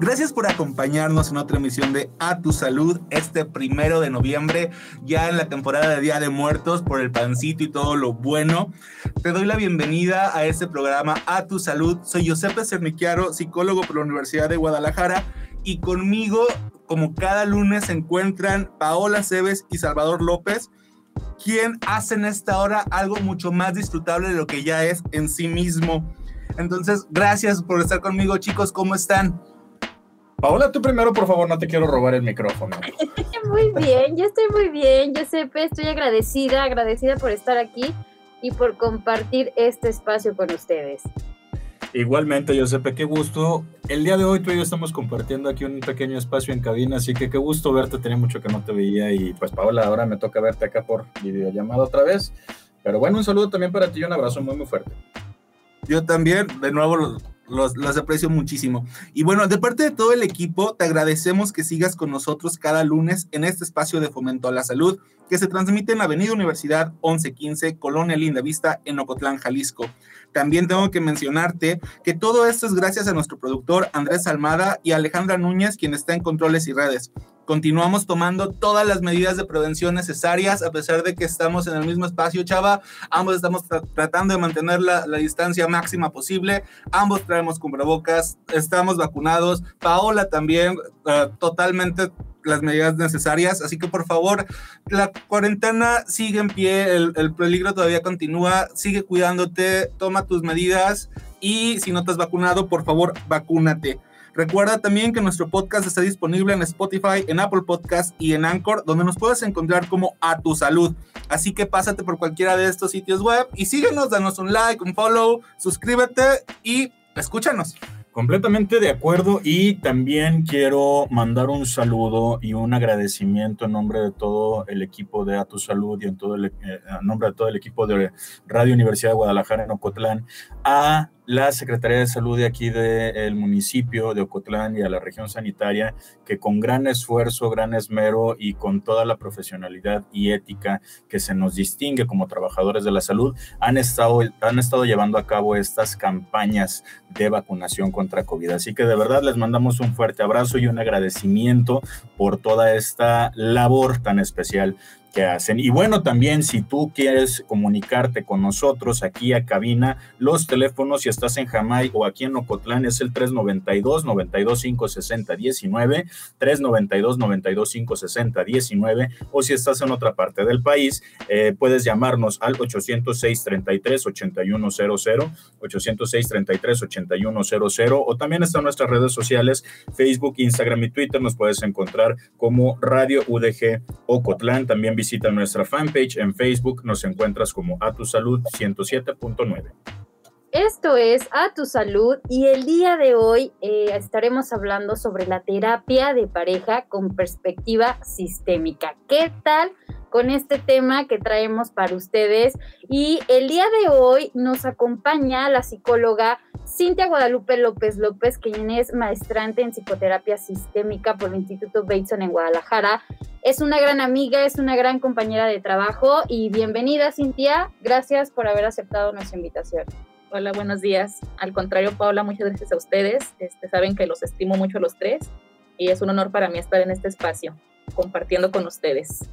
Gracias por acompañarnos en otra emisión de A Tu Salud este primero de noviembre, ya en la temporada de Día de Muertos por el pancito y todo lo bueno. Te doy la bienvenida a este programa A Tu Salud. Soy Giuseppe Cernichiaro, psicólogo por la Universidad de Guadalajara y conmigo, como cada lunes, se encuentran Paola Cebes y Salvador López, quien hacen esta hora algo mucho más disfrutable de lo que ya es en sí mismo. Entonces, gracias por estar conmigo, chicos. ¿Cómo están? Paola, tú primero, por favor, no te quiero robar el micrófono. Muy bien, yo estoy muy bien, Giuseppe, estoy agradecida, agradecida por estar aquí y por compartir este espacio con ustedes. Igualmente, Giuseppe, qué gusto. El día de hoy tú y yo estamos compartiendo aquí un pequeño espacio en cabina, así que qué gusto verte, tenía mucho que no te veía y pues Paola, ahora me toca verte acá por videollamada otra vez. Pero bueno, un saludo también para ti y un abrazo muy muy fuerte. Yo también, de nuevo, los, los, aprecio muchísimo. Y bueno, de parte de todo el equipo, te agradecemos que sigas con nosotros cada lunes en este espacio de fomento a la salud que se transmite en Avenida Universidad 1115, Colonia Linda Vista, en Ocotlán, Jalisco. También tengo que mencionarte que todo esto es gracias a nuestro productor Andrés Almada y Alejandra Núñez, quien está en controles y redes. Continuamos tomando todas las medidas de prevención necesarias, a pesar de que estamos en el mismo espacio, Chava. Ambos estamos tra tratando de mantener la, la, distancia máxima posible. Ambos traemos cubrebocas, estamos vacunados. Paola también, uh, totalmente las medidas necesarias. Así que por favor, la cuarentena sigue en pie, el, el, peligro todavía continúa, sigue cuidándote, toma tus medidas y si no te has vacunado, por favor, vacúnate. Recuerda también que nuestro podcast está disponible en Spotify, en Apple Podcast y en Anchor, donde nos puedes encontrar como A Tu Salud. Así que pásate por cualquiera de estos sitios web y síguenos, danos un like, un follow, suscríbete y escúchanos. Completamente de acuerdo y también quiero mandar un saludo y un agradecimiento en nombre de todo el equipo de A Tu Salud y en todo el, eh, en nombre de todo el equipo de Radio Universidad de Guadalajara en Ocotlán a la Secretaría de Salud de aquí del de municipio de Ocotlán y a la región sanitaria, que con gran esfuerzo, gran esmero y con toda la profesionalidad y ética que se nos distingue como trabajadores de la salud, han estado, han estado llevando a cabo estas campañas de vacunación contra COVID. Así que de verdad les mandamos un fuerte abrazo y un agradecimiento por toda esta labor tan especial que hacen. Y bueno, también si tú quieres comunicarte con nosotros aquí a cabina, los teléfonos, si estás en Jamay o aquí en Ocotlán, es el 392 925 60 19, 392 925 60 19, o si estás en otra parte del país, eh, puedes llamarnos al 806 33 8100, 806 33 8100, o también están nuestras redes sociales, Facebook, Instagram y Twitter, nos puedes encontrar como Radio UDG Ocotlán, también visita nuestra fanpage en Facebook, nos encuentras como A Tu Salud 107.9. Esto es A Tu Salud y el día de hoy eh, estaremos hablando sobre la terapia de pareja con perspectiva sistémica. ¿Qué tal con este tema que traemos para ustedes? Y el día de hoy nos acompaña la psicóloga Cintia Guadalupe López López, quien es maestrante en psicoterapia sistémica por el Instituto Bateson en Guadalajara. Es una gran amiga, es una gran compañera de trabajo y bienvenida Cintia. Gracias por haber aceptado nuestra invitación. Hola, buenos días. Al contrario, Paula, muchas gracias a ustedes. Este, saben que los estimo mucho a los tres y es un honor para mí estar en este espacio compartiendo con ustedes.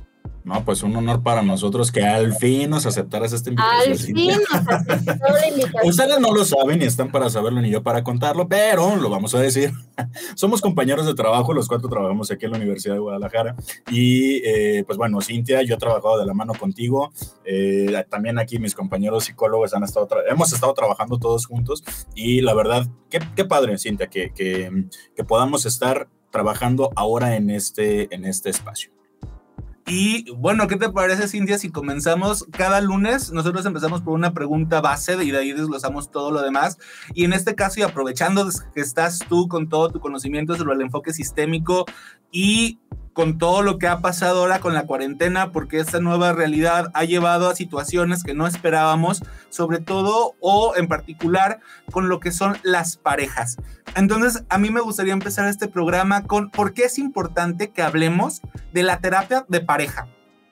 No, pues un honor para nosotros que al fin nos aceptaras esta invitación. Al fin nos aceptó la invitación. Ustedes no lo saben y están para saberlo ni yo para contarlo, pero lo vamos a decir. Somos compañeros de trabajo, los cuatro trabajamos aquí en la Universidad de Guadalajara. Y eh, pues bueno, Cintia, yo he trabajado de la mano contigo. Eh, también aquí mis compañeros psicólogos han estado, hemos estado trabajando todos juntos. Y la verdad, qué, qué padre, Cintia, que, que, que podamos estar trabajando ahora en este, en este espacio. Y bueno, ¿qué te parece, Cintia, si comenzamos cada lunes? Nosotros empezamos por una pregunta base y de ahí desglosamos todo lo demás. Y en este caso, y aprovechando que estás tú con todo tu conocimiento sobre el enfoque sistémico y con todo lo que ha pasado ahora con la cuarentena, porque esta nueva realidad ha llevado a situaciones que no esperábamos, sobre todo o en particular con lo que son las parejas. Entonces, a mí me gustaría empezar este programa con por qué es importante que hablemos de la terapia de pareja.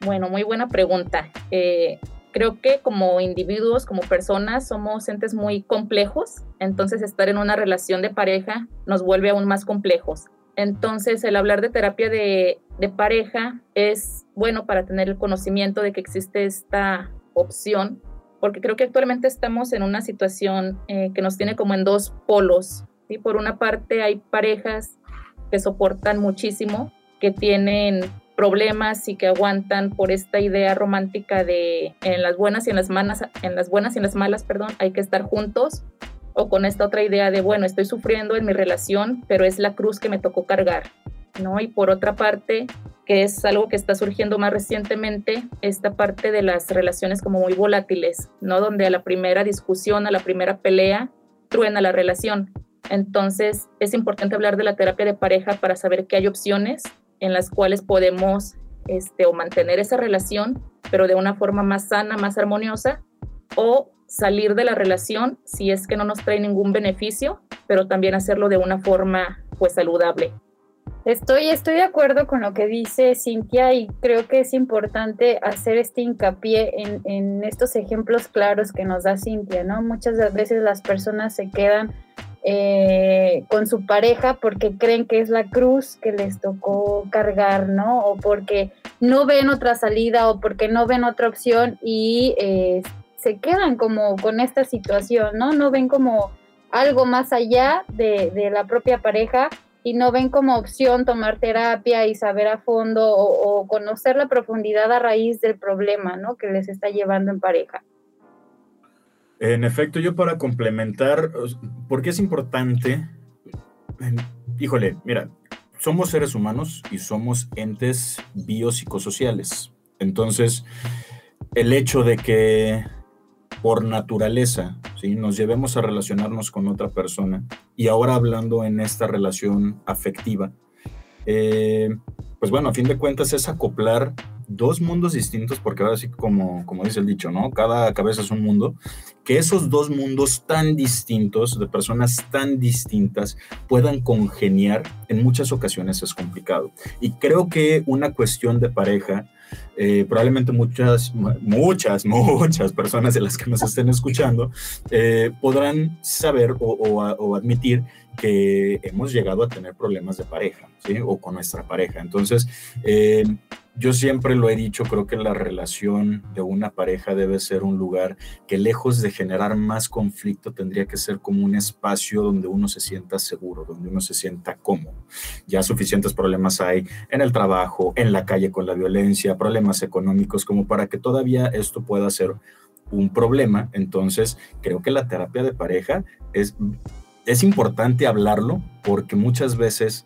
Bueno, muy buena pregunta. Eh, creo que como individuos, como personas, somos entes muy complejos, entonces estar en una relación de pareja nos vuelve aún más complejos. Entonces, el hablar de terapia de, pareja es bueno para tener el conocimiento de que existe esta opción, porque creo que actualmente estamos en una situación eh, que nos tiene como en dos polos. ¿sí? Por una parte, hay parejas que soportan muchísimo, que tienen problemas y que aguantan por esta idea romántica de en las buenas y en las malas, en las buenas y en las malas, perdón, hay que estar juntos o con esta otra idea de, bueno, estoy sufriendo en mi relación, pero es la cruz que me tocó cargar, ¿no? Y por otra parte, que es algo que está surgiendo más recientemente, esta parte de las relaciones como muy volátiles, ¿no? Donde a la primera discusión, a la primera pelea, truena la relación. Entonces, es importante hablar de la terapia de pareja para saber que hay opciones en las cuales podemos este, o mantener esa relación, pero de una forma más sana, más armoniosa, o salir de la relación si es que no nos trae ningún beneficio, pero también hacerlo de una forma pues saludable. Estoy, estoy de acuerdo con lo que dice Cintia y creo que es importante hacer este hincapié en, en estos ejemplos claros que nos da Cintia, ¿no? Muchas veces las personas se quedan eh, con su pareja porque creen que es la cruz que les tocó cargar, ¿no? O porque no ven otra salida o porque no ven otra opción y eh, se quedan como con esta situación, ¿no? No ven como algo más allá de, la propia pareja y no ven como opción tomar terapia y saber a fondo o, conocer la profundidad a raíz del problema, ¿no? Que les está llevando en pareja. En efecto, yo para complementar, ¿por qué es importante? Híjole, mira, somos seres humanos y somos entes biopsicosociales. Entonces, el hecho de que por naturaleza, ¿sí? nos llevemos a relacionarnos con otra persona. Y ahora hablando en esta relación afectiva, eh, pues bueno, a fin de cuentas es acoplar dos mundos distintos, porque ahora sí, como, como dice el dicho, ¿no? Cada cabeza es un mundo, que esos dos mundos tan distintos, de personas tan distintas, puedan congeniar, en muchas ocasiones es complicado. Y creo que una cuestión de pareja eh, probablemente muchas, muchas, muchas personas de las que nos estén escuchando eh, podrán saber o, admitir que hemos llegado a tener problemas de pareja, ¿sí? O con nuestra pareja. Entonces, eh, yo siempre lo he dicho, creo que la relación de una pareja debe ser un lugar que lejos de generar más conflicto tendría que ser como un espacio donde uno se sienta seguro, donde uno se sienta cómodo. Ya suficientes problemas hay en el trabajo, en la calle con la violencia, problemas económicos, como para que todavía esto pueda ser un problema. Entonces, creo que la terapia de pareja es, es importante hablarlo porque muchas veces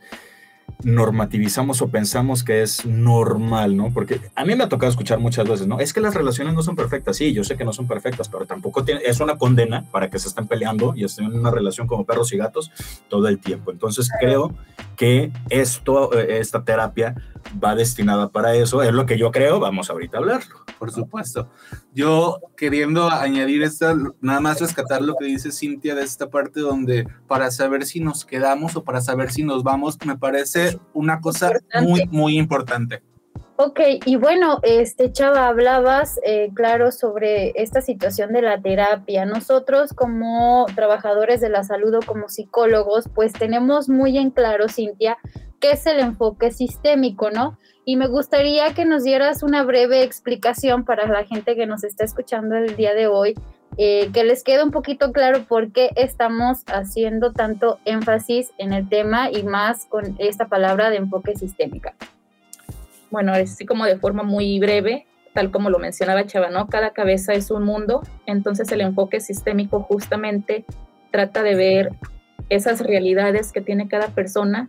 normativizamos o pensamos que es normal, ¿no? Porque a mí me ha tocado escuchar muchas veces, ¿no? Es que las relaciones no son perfectas. Sí, yo sé que no son perfectas, pero tampoco tiene, es una condena para que se estén peleando y estén en una relación como perros y gatos todo el tiempo. Entonces creo que esto, eh, esta terapia va destinada para eso. Es lo que yo creo. Vamos ahorita a hablarlo. Por supuesto. Yo queriendo añadir esta, nada más rescatar lo que dice Cintia de esta parte donde para saber si nos quedamos o para saber si nos vamos, me parece una cosa muy, muy importante. Ok, y bueno, este Chava, hablabas, eh, claro, sobre esta situación de la terapia. Nosotros como trabajadores de la salud o como psicólogos, pues tenemos muy en claro, Cintia, qué es el enfoque sistémico, ¿no? Y me gustaría que nos dieras una breve explicación para la gente que nos está escuchando el día de hoy, eh, que les quede un poquito claro por qué estamos haciendo tanto énfasis en el tema y más con esta palabra de enfoque sistémica. Bueno, así como de forma muy breve, tal como lo mencionaba Chava, ¿no? Cada cabeza es un mundo, entonces el enfoque sistémico justamente trata de ver esas realidades que tiene cada persona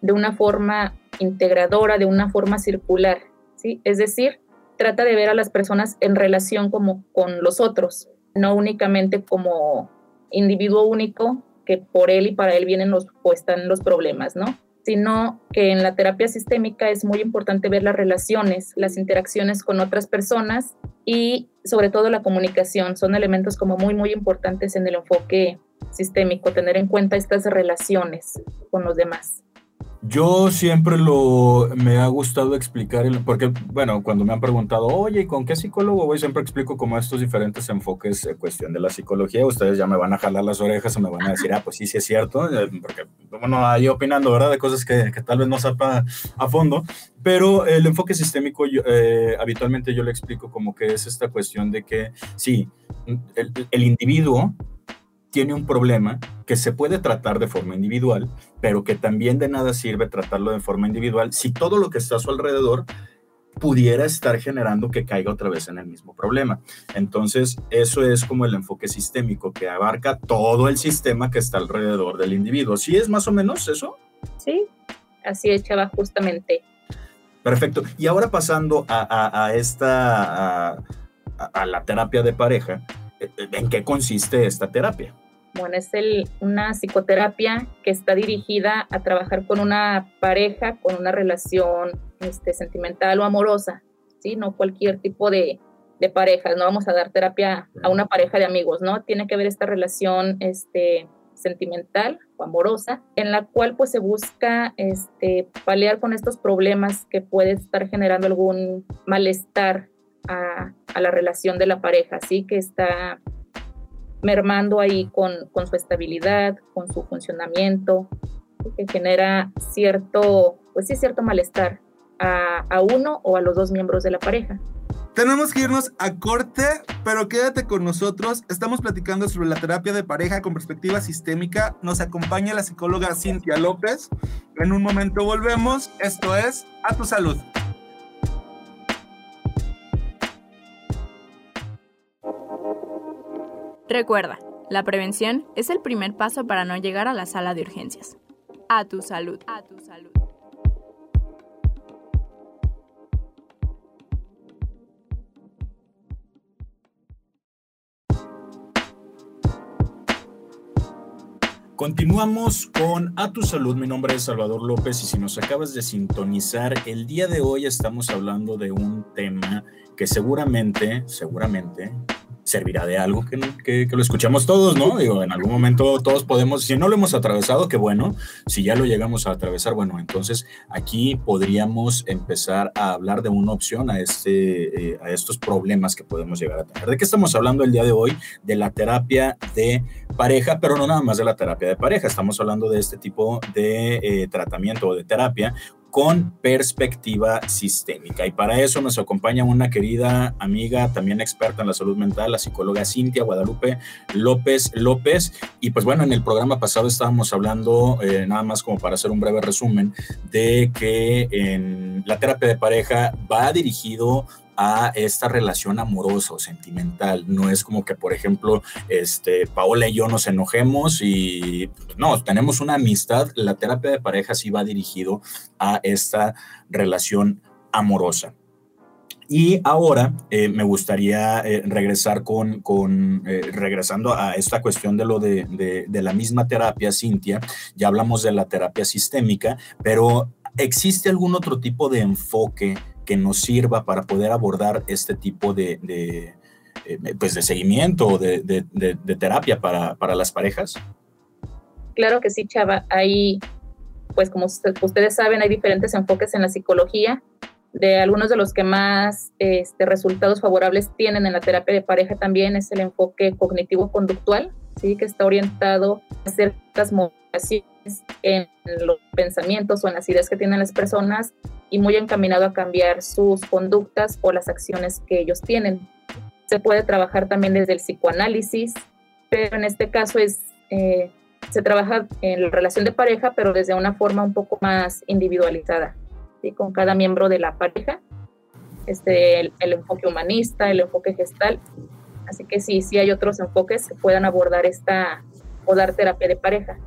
de una forma integradora, de una forma circular, ¿sí? Es decir, trata de ver a las personas en relación como con los otros, no únicamente como individuo único que por él y para él vienen pues, están los problemas, ¿no? Sino que en la terapia sistémica es muy importante ver las relaciones, las interacciones con otras personas y sobre todo la comunicación. Son elementos como muy, muy importantes en el enfoque sistémico, tener en cuenta estas relaciones con los demás. Yo siempre lo me ha gustado explicar, porque, bueno, cuando me han preguntado, oye, ¿con qué psicólogo voy? Siempre explico como estos diferentes enfoques, en cuestión de la psicología. Ustedes ya me van a jalar las orejas o me van a decir, ah, pues sí, sí es cierto, eh, porque, bueno, ahí opinando, ¿verdad? De cosas que, que tal vez no sepa a fondo. Pero el enfoque sistémico, eh, habitualmente yo le explico como que es esta cuestión de que, sí, el, el individuo tiene un problema que se puede tratar de forma individual, pero que también de nada sirve tratarlo de forma individual si todo lo que está a su alrededor pudiera estar generando que caiga otra vez en el mismo problema. Entonces, eso es como el enfoque sistémico que abarca todo el sistema que está alrededor del individuo. ¿Sí es más o menos eso? Sí, así es, Chava, justamente. Perfecto. Y ahora pasando a, esta, a la terapia de pareja, ¿en qué consiste esta terapia? Bueno, es el, una psicoterapia que está dirigida a trabajar con una pareja, con una relación este, sentimental o amorosa, ¿sí? No cualquier tipo de, de pareja, no vamos a dar terapia a una pareja de amigos, ¿no? Tiene que haber esta relación este, sentimental o amorosa, en la cual pues se busca este, paliar con estos problemas que puede estar generando algún malestar a, a la relación de la pareja, ¿sí? Que está mermando ahí con, con su estabilidad, con su funcionamiento, que genera cierto, pues sí, cierto malestar a, a uno o a los dos miembros de la pareja. Tenemos que irnos a corte, pero quédate con nosotros. Estamos platicando sobre la terapia de pareja con perspectiva sistémica. Nos acompaña la psicóloga Cintia López. En un momento volvemos. Esto es A tu salud. Recuerda, la prevención es el primer paso para no llegar a la sala de urgencias. A tu salud. A tu salud. Continuamos con A Tu Salud. Mi nombre es Salvador López y si nos acabas de sintonizar, el día de hoy estamos hablando de un tema que seguramente, seguramente servirá de algo que, que, que, lo escuchamos todos, ¿no? Digo, en algún momento todos podemos, si no lo hemos atravesado, qué bueno, si ya lo llegamos a atravesar, bueno, entonces aquí podríamos empezar a hablar de una opción a, este, eh, a estos problemas que podemos llegar a tener. ¿De qué estamos hablando el día de hoy? De la terapia de pareja, pero no nada más de la terapia de pareja, estamos hablando de este tipo de eh, tratamiento o de terapia con perspectiva sistémica. Y para eso nos acompaña una querida amiga, también experta en la salud mental, la psicóloga Cintia Guadalupe López López. Y pues bueno, en el programa pasado estábamos hablando, eh, nada más como para hacer un breve resumen, de que en la terapia de pareja va dirigido a esta relación amorosa o sentimental. No es como que, por ejemplo, este, Paola y yo nos enojemos y no, tenemos una amistad. La terapia de pareja sí va dirigido a esta relación amorosa. Y ahora eh, me gustaría eh, regresar con, con eh, regresando a esta cuestión de lo de, de, de la misma terapia, Cintia. Ya hablamos de la terapia sistémica, pero ¿existe algún otro tipo de enfoque que nos sirva para poder abordar este tipo de, de pues de seguimiento, de, de, terapia para, para, las parejas? Claro que sí, Chava. Hay, pues como ustedes saben, hay diferentes enfoques en la psicología. De algunos de los que más este, resultados favorables tienen en la terapia de pareja también es el enfoque cognitivo-conductual, ¿sí? que está orientado a ciertas modificaciones en los pensamientos o en las ideas que tienen las personas y muy encaminado a cambiar sus conductas o las acciones que ellos tienen. Se puede trabajar también desde el psicoanálisis, pero en este caso es, eh, se trabaja en la relación de pareja, pero desde una forma un poco más individualizada, ¿sí? con cada miembro de la pareja. Este, el, el enfoque humanista, el enfoque gestal. Así que sí, sí hay otros enfoques que puedan abordar esta o dar terapia de pareja.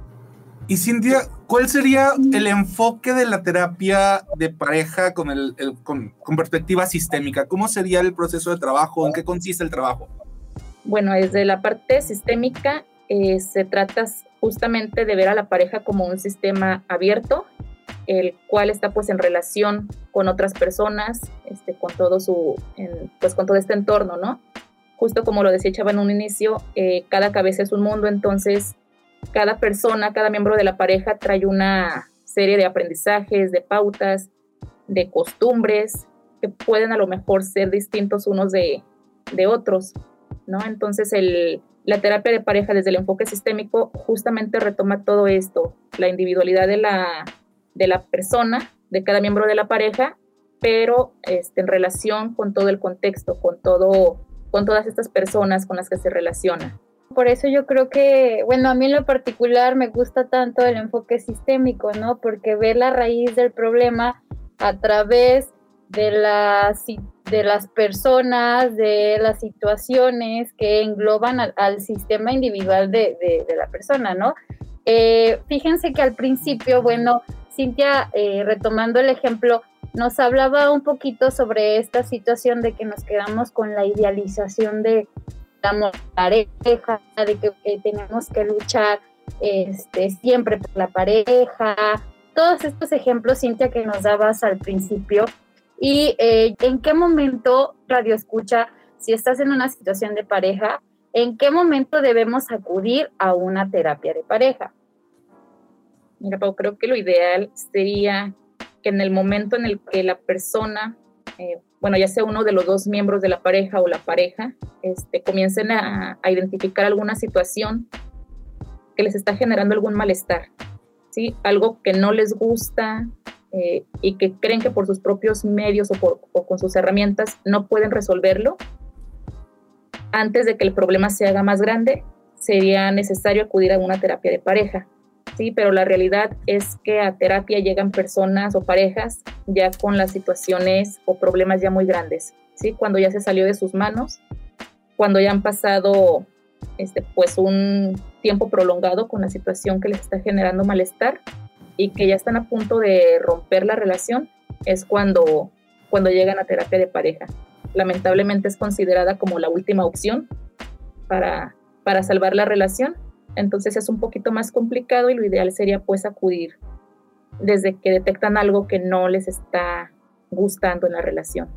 Y Cintia, ¿cuál sería el enfoque de la terapia de pareja con, el, el- con, con perspectiva sistémica? ¿Cómo sería el proceso de trabajo? ¿En qué consiste el trabajo? Bueno, desde la parte sistémica eh, se trata justamente de ver a la pareja como un sistema abierto, el cual está pues en relación con otras personas, este, con todo su, en- pues con todo este entorno, ¿no? Justo como lo decía Chava en un inicio, eh, cada cabeza es un mundo, entonces cada persona, cada miembro de la pareja trae una serie de aprendizajes, de pautas, de costumbres que pueden a lo mejor ser distintos unos de, de otros, ¿no? Entonces el, la terapia de pareja desde el enfoque sistémico justamente retoma todo esto, la individualidad de la, de la persona, de cada miembro de la pareja, pero este, en relación con todo el contexto, con todo, con todas estas personas con las que se relaciona. Por eso yo creo que, bueno, a mí en lo particular me gusta tanto el enfoque sistémico, ¿no? Porque ve la raíz del problema a través de las, de las personas, de las situaciones que engloban al, al sistema individual de, de- de la persona, ¿no? Eh, fíjense que al principio, bueno, Cintia, eh, retomando el ejemplo, nos hablaba un poquito sobre esta situación de que nos quedamos con la idealización de la pareja, de que eh, tenemos que luchar este, siempre por la pareja, todos estos ejemplos, Cintia, que nos dabas al principio. Y eh, en qué momento, Radio Escucha, si estás en una situación de pareja, en qué momento debemos acudir a una terapia de pareja. Mira, Pau, creo que lo ideal sería que en el momento en el que la persona, eh, bueno, ya sea uno de los dos miembros de la pareja o la pareja, este, comiencen a, identificar alguna situación que les está generando algún malestar, ¿sí? Algo que no les gusta eh, y que creen que por sus propios medios o, por- o con sus herramientas no pueden resolverlo, antes de que el problema se haga más grande, sería necesario acudir a una terapia de pareja. Sí, pero la realidad es que a terapia llegan personas o parejas ya con las situaciones o problemas ya muy grandes, ¿sí? Cuando ya se salió de sus manos, cuando ya han pasado este, pues un tiempo prolongado con la situación que les está generando malestar y que ya están a punto de romper la relación, es cuando, cuando llegan a terapia de pareja. Lamentablemente es considerada como la última opción para, para salvar la relación, entonces es un poquito más complicado y lo ideal sería pues acudir desde que detectan algo que no les está gustando en la relación.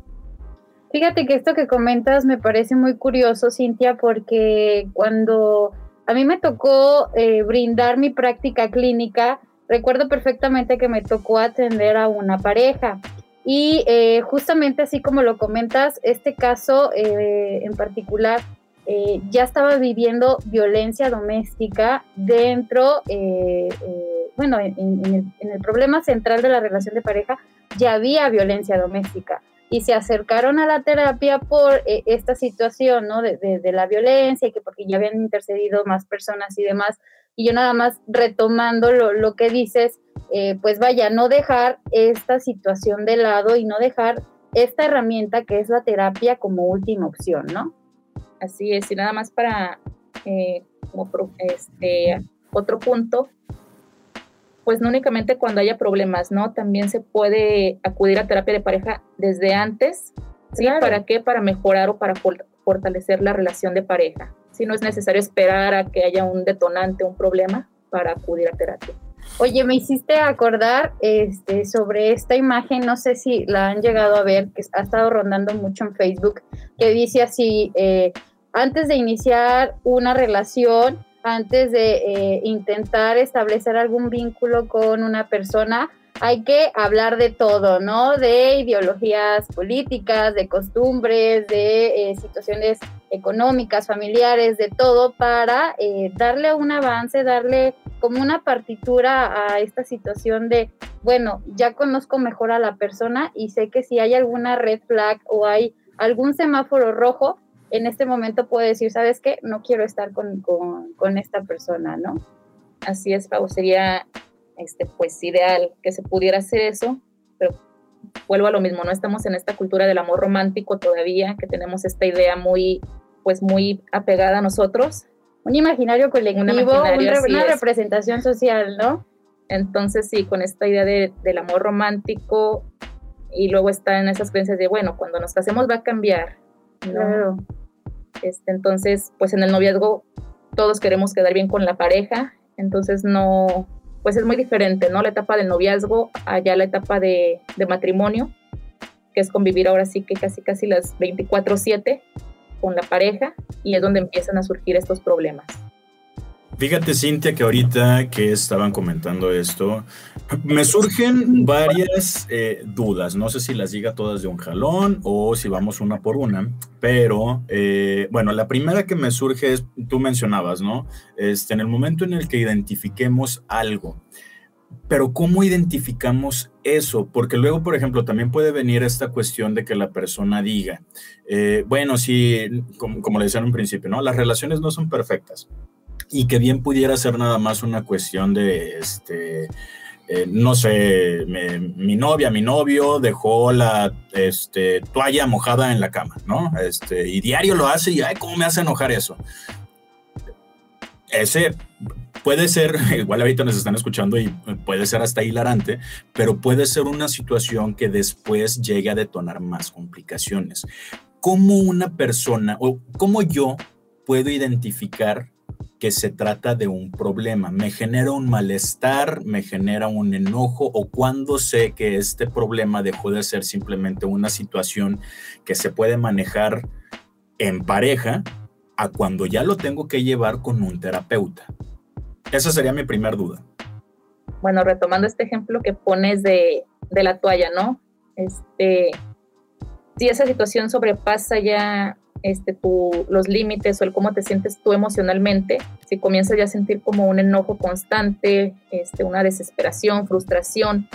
Fíjate que esto que comentas me parece muy curioso, Cintia, porque cuando a mí me tocó eh, brindar mi práctica clínica, recuerdo perfectamente que me tocó atender a una pareja. Y eh, justamente así como lo comentas, este caso eh, en particular eh, ya estaba viviendo violencia doméstica dentro, eh, eh, bueno, en, el, problema central de la relación de pareja ya había violencia doméstica y se acercaron a la terapia por esta situación, ¿no? De, la violencia y que porque ya habían intercedido más personas y demás. Y yo nada más retomando lo, lo que dices, pues vaya, no dejar esta situación de lado y no dejar esta herramienta que es la terapia como última opción, ¿no? Así es, y nada más para eh, como pro, este, otro punto, pues no únicamente cuando haya problemas, ¿no? También se puede acudir a terapia de pareja desde antes, ¿sí? Claro. ¿Para qué? Para mejorar o para fortalecer la relación de pareja. Si no es necesario esperar a que haya un detonante, un problema para acudir a terapia. Oye, me hiciste acordar este, sobre esta imagen, no sé si la han llegado a ver, que ha estado rondando mucho en Facebook, que dice así, eh, antes de iniciar una relación, antes de eh, intentar establecer algún vínculo con una persona, hay que hablar de todo, ¿no? De ideologías políticas, de costumbres, de eh, situaciones económicas, familiares, de todo, para eh, darle un avance, darle como una partitura a esta situación de, bueno, ya conozco mejor a la persona y sé que si hay alguna red flag o hay algún semáforo rojo, en este momento puedo decir, ¿sabes qué? No quiero estar con, con, con esta persona, ¿no? Así es, Pau, sería este, pues ideal que se pudiera hacer eso, pero vuelvo a lo mismo, no estamos en esta cultura del amor romántico todavía, que tenemos esta idea muy, pues muy apegada a nosotros. Un imaginario colectivo, Un imaginario, un re- así una es. representación social, ¿no? Entonces, sí, con esta idea de- del amor romántico y luego está en esas creencias de, bueno, cuando nos casemos va a cambiar. ¿no? Claro. Este, entonces, pues en el noviazgo todos queremos quedar bien con la pareja, entonces no, pues es muy diferente, ¿no? La etapa del noviazgo allá la etapa de, matrimonio, que es convivir ahora sí que casi casi las 24/7 con la pareja y es donde empiezan a surgir estos problemas. Fíjate, Cintia, que ahorita que estaban comentando esto, me surgen varias eh, dudas. No sé si las diga todas de un jalón o si vamos una por una, pero eh, bueno, la primera que me surge es, tú mencionabas, ¿no? Este, en el momento en el que identifiquemos algo, pero ¿cómo identificamos eso? Porque luego, por ejemplo, también puede venir esta cuestión de que la persona diga, eh, bueno, sí, como, como le decía en un principio, ¿no? Las relaciones no son perfectas y que bien pudiera ser nada más una cuestión de, este, eh, no sé, me- mi novia, mi novio dejó la este, toalla mojada en la cama, ¿no? Este, y diario lo hace y, ay, ¿cómo me hace enojar eso? Ese puede ser, igual ahorita nos están escuchando y puede ser hasta hilarante, pero puede ser una situación que después llegue a detonar más complicaciones. ¿Cómo una persona o cómo yo puedo identificar que se trata de un problema? ¿Me genera un malestar? ¿Me genera un enojo? ¿O cuándo sé que este problema dejó de ser simplemente una situación que se puede manejar en pareja a cuando ya lo tengo que llevar con un terapeuta? Esa sería mi primera duda. Bueno, retomando este ejemplo que pones de, de la toalla, ¿no? Este, si esa situación sobrepasa ya este, tu, los límites o el cómo te sientes tú emocionalmente, si comienzas ya a sentir como un enojo constante, este, una desesperación, frustración,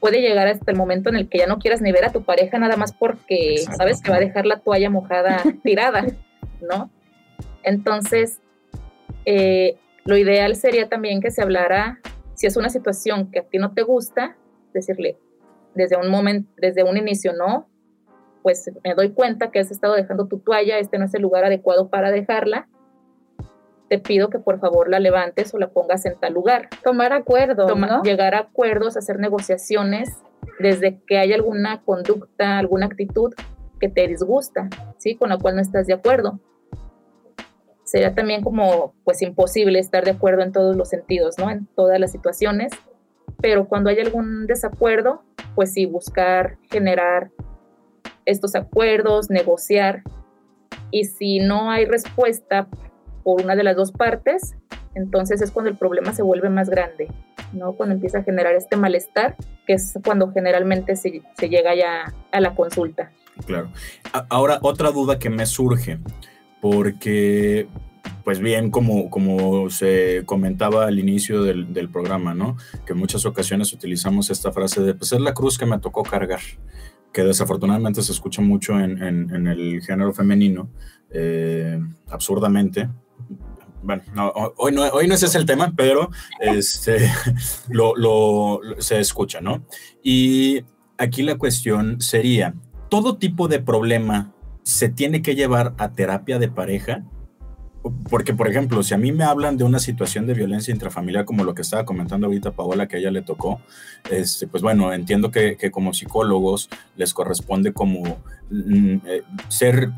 puede llegar hasta el momento en el que ya no quieras ni ver a tu pareja nada más porque Exacto. sabes que va a dejar la toalla mojada tirada, ¿no? Entonces, eh, lo ideal sería también que se hablara, si es una situación que a ti no te gusta, decirle desde un momento, desde un inicio, no, pues me doy cuenta que has estado dejando tu toalla, este no es el lugar adecuado para dejarla, te pido que por favor la levantes o la pongas en tal lugar. Tomar acuerdo, Toma- ¿no? Llegar a acuerdos, hacer negociaciones, desde que hay alguna conducta, alguna actitud que te disgusta, ¿sí? Con la cual no estás de acuerdo. Sería también como, pues, imposible estar de acuerdo en todos los sentidos, ¿no? En todas las situaciones. Pero cuando hay algún desacuerdo, pues sí, buscar generar estos acuerdos, negociar. Y si no hay respuesta por una de las dos partes, entonces es cuando el problema se vuelve más grande, ¿no? Cuando empieza a generar este malestar, que es cuando generalmente se, se llega ya a la consulta. Claro. Ahora, otra duda que me surge, porque, pues bien, como, como se comentaba al inicio del, del programa, ¿no? Que en muchas ocasiones utilizamos esta frase de, pues es la cruz que me tocó cargar, que desafortunadamente se escucha mucho en, en- el género femenino, eh, absurdamente. Bueno, no, ho- hoy, no, hoy no ese es el tema, pero este, lo, lo- lo- se escucha, ¿no? Y aquí la cuestión sería, ¿todo tipo de problema se tiene que llevar a terapia de pareja? Porque, por ejemplo, si a mí me hablan de una situación de violencia intrafamiliar, como lo que estaba comentando ahorita Paola, que a ella le tocó, este, pues bueno, entiendo que, como psicólogos les corresponde como mm, eh, ser,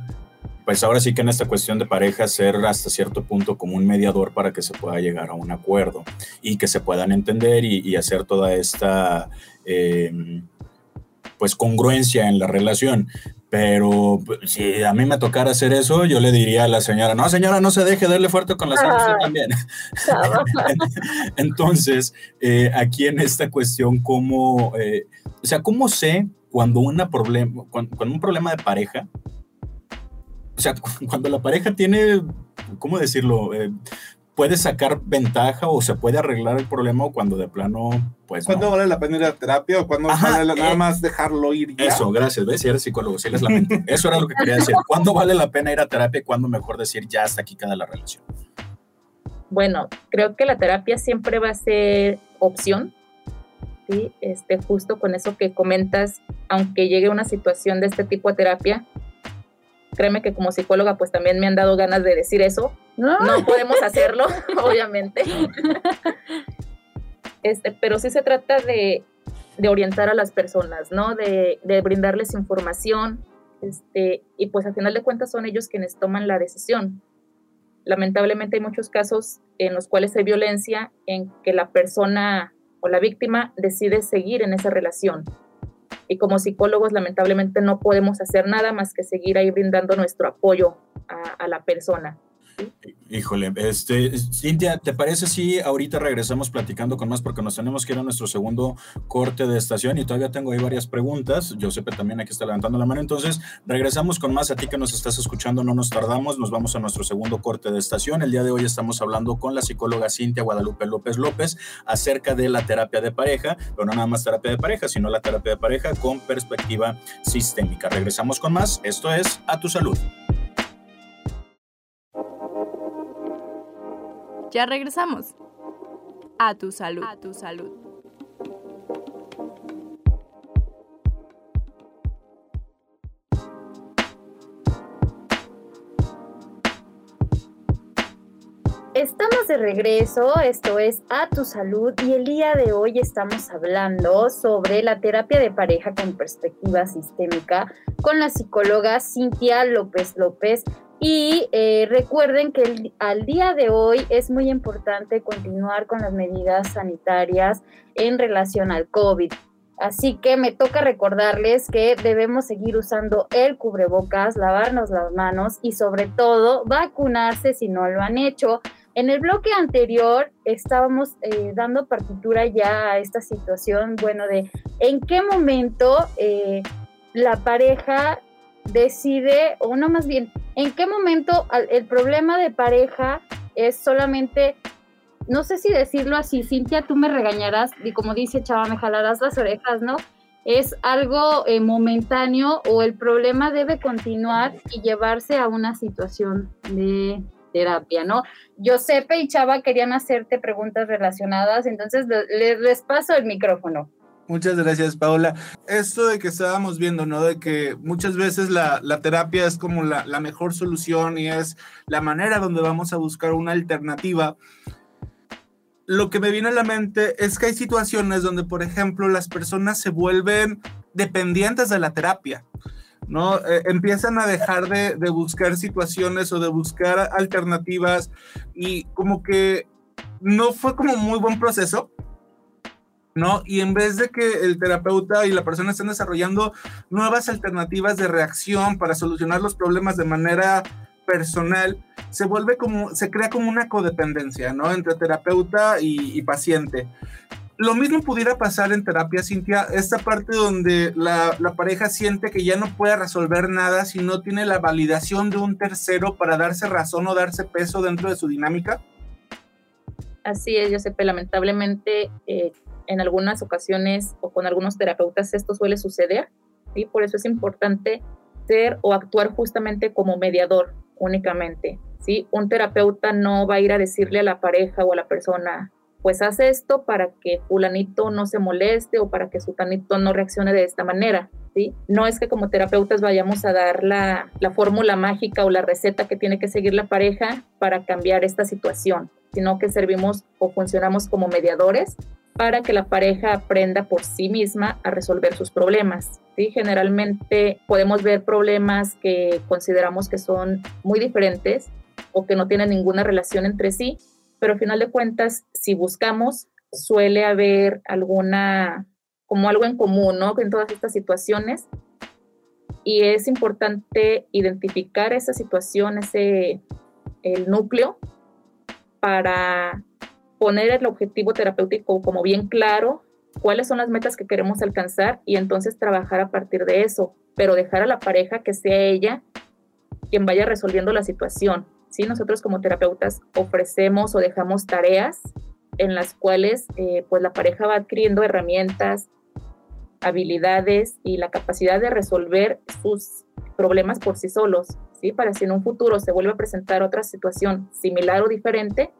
pues ahora sí que en esta cuestión de pareja, ser hasta cierto punto como un mediador para que se pueda llegar a un acuerdo y que se puedan entender y, hacer toda esta, eh, pues, congruencia en la relación. Pero pues, si a mí me tocara hacer eso, yo le diría a la señora, no señora, no se deje, darle fuerte con la Ah. también. Entonces, eh, aquí en esta cuestión, ¿cómo, eh, o sea, cómo sé cuando, una problema, cuando, cuando un problema de pareja, o sea, cu- cuando la pareja tiene, ¿cómo decirlo? Eh, puede sacar ventaja o se puede arreglar el problema o cuando de plano, pues. ¿Cuándo no. vale la pena ir a terapia o cuándo Ajá, vale la- nada eh, más dejarlo ir? ya? Eso, gracias. ¿Ves? Si eres psicólogo, sí les lamento. Eso era lo que quería decir. ¿Cuándo vale la pena ir a terapia y cuándo mejor decir ya hasta aquí queda la relación? Bueno, creo que la terapia siempre va a ser opción, ¿sí? Este, justo con eso que comentas, aunque llegue una situación de este tipo de terapia, créeme que como psicóloga pues también me han dado ganas de decir eso, No, no podemos hacerlo, obviamente. Este, pero sí se trata de, de orientar a las personas, ¿no? De, de brindarles información, este, y pues al final de cuentas son ellos quienes toman la decisión. Lamentablemente hay muchos casos en los cuales hay violencia en que la persona o la víctima decide seguir en esa relación. Y como psicólogos lamentablemente no podemos hacer nada más que seguir ahí brindando nuestro apoyo a, a la persona. Híjole, este, Cintia, ¿te parece si ahorita regresamos platicando con más? Porque nos tenemos que ir a nuestro segundo corte de estación y todavía tengo ahí varias preguntas. Josepe también aquí está levantando la mano. Entonces, regresamos con más. A ti que nos estás escuchando, no nos tardamos. Nos vamos a nuestro segundo corte de estación. El día de hoy estamos hablando con la psicóloga Cintia Guadalupe López López acerca de la terapia de pareja, pero no nada más terapia de pareja, sino la terapia de pareja con perspectiva sistémica. Regresamos con más. Esto es A Tu Salud. Ya regresamos. A tu salud. A tu salud. Estamos de regreso, esto es A Tu Salud y el día de hoy estamos hablando sobre la terapia de pareja con perspectiva sistémica con la psicóloga Cintia López López. Y eh, recuerden que al día de hoy es muy importante continuar con las medidas sanitarias en relación al COVID. Así que me toca recordarles que debemos seguir usando el cubrebocas, lavarnos las manos y sobre todo vacunarse si no lo han hecho. En el bloque anterior estábamos eh, dando partitura ya a esta situación, bueno, de en qué momento eh, la pareja decide, o no más bien, en qué momento el problema de pareja es solamente, no sé si decirlo así, Cintia, tú me regañarás y como dice Chava, me jalarás las orejas, ¿no? Es algo eh, momentáneo o el problema debe continuar y llevarse a una situación de terapia, ¿no? Giuseppe y Chava querían hacerte preguntas relacionadas, entonces le- les, les paso el micrófono. Muchas gracias, Paola. Esto de que estábamos viendo, ¿no? De que muchas veces la, terapia es como la, la mejor solución y es la manera donde vamos a buscar una alternativa. Lo que me viene a la mente es que hay situaciones donde, por ejemplo, las personas se vuelven dependientes de la terapia, ¿no? Eh, empiezan a dejar de, de buscar situaciones o de buscar alternativas y como que no fue como muy buen proceso, ¿no? Y en vez de que el terapeuta y la persona estén desarrollando nuevas alternativas de reacción para solucionar los problemas de manera personal, se vuelve como, se crea como una codependencia, ¿no? Entre terapeuta y, paciente. Lo mismo pudiera pasar en terapia, Cintia, esta parte donde la, la pareja siente que ya no puede resolver nada si no tiene la validación de un tercero para darse razón o darse peso dentro de su dinámica. Así es, Giuseppe, lamentablemente eh, en algunas ocasiones o con algunos terapeutas esto suele suceder, y por eso es importante ser o actuar justamente como mediador únicamente, ¿sí? Un terapeuta no va a ir a decirle a la pareja o a la persona, pues haz esto para que fulanito no se moleste o para que sutanito no reaccione de esta manera, ¿sí? No es que como terapeutas vayamos a dar la, la fórmula mágica o la receta que tiene que seguir la pareja para cambiar esta situación, sino que servimos o funcionamos como mediadores para que la pareja aprenda por sí misma a resolver sus problemas. ¿sí? Generalmente podemos ver problemas que consideramos que son muy diferentes o que no tienen ninguna relación entre sí, pero al final de cuentas, si buscamos, suele haber alguna, como algo en común, ¿no? En todas estas situaciones. Y es importante identificar esa situación, ese, el núcleo, para poner el objetivo terapéutico como bien claro, cuáles son las metas que queremos alcanzar y entonces trabajar a partir de eso, pero dejar a la pareja que sea ella quien vaya resolviendo la situación, ¿sí? Nosotros como terapeutas ofrecemos o dejamos tareas en las cuales eh, pues la pareja va adquiriendo herramientas, habilidades y la capacidad de resolver sus problemas por sí solos, ¿sí? Para si en un futuro se vuelve a presentar otra situación similar o diferente,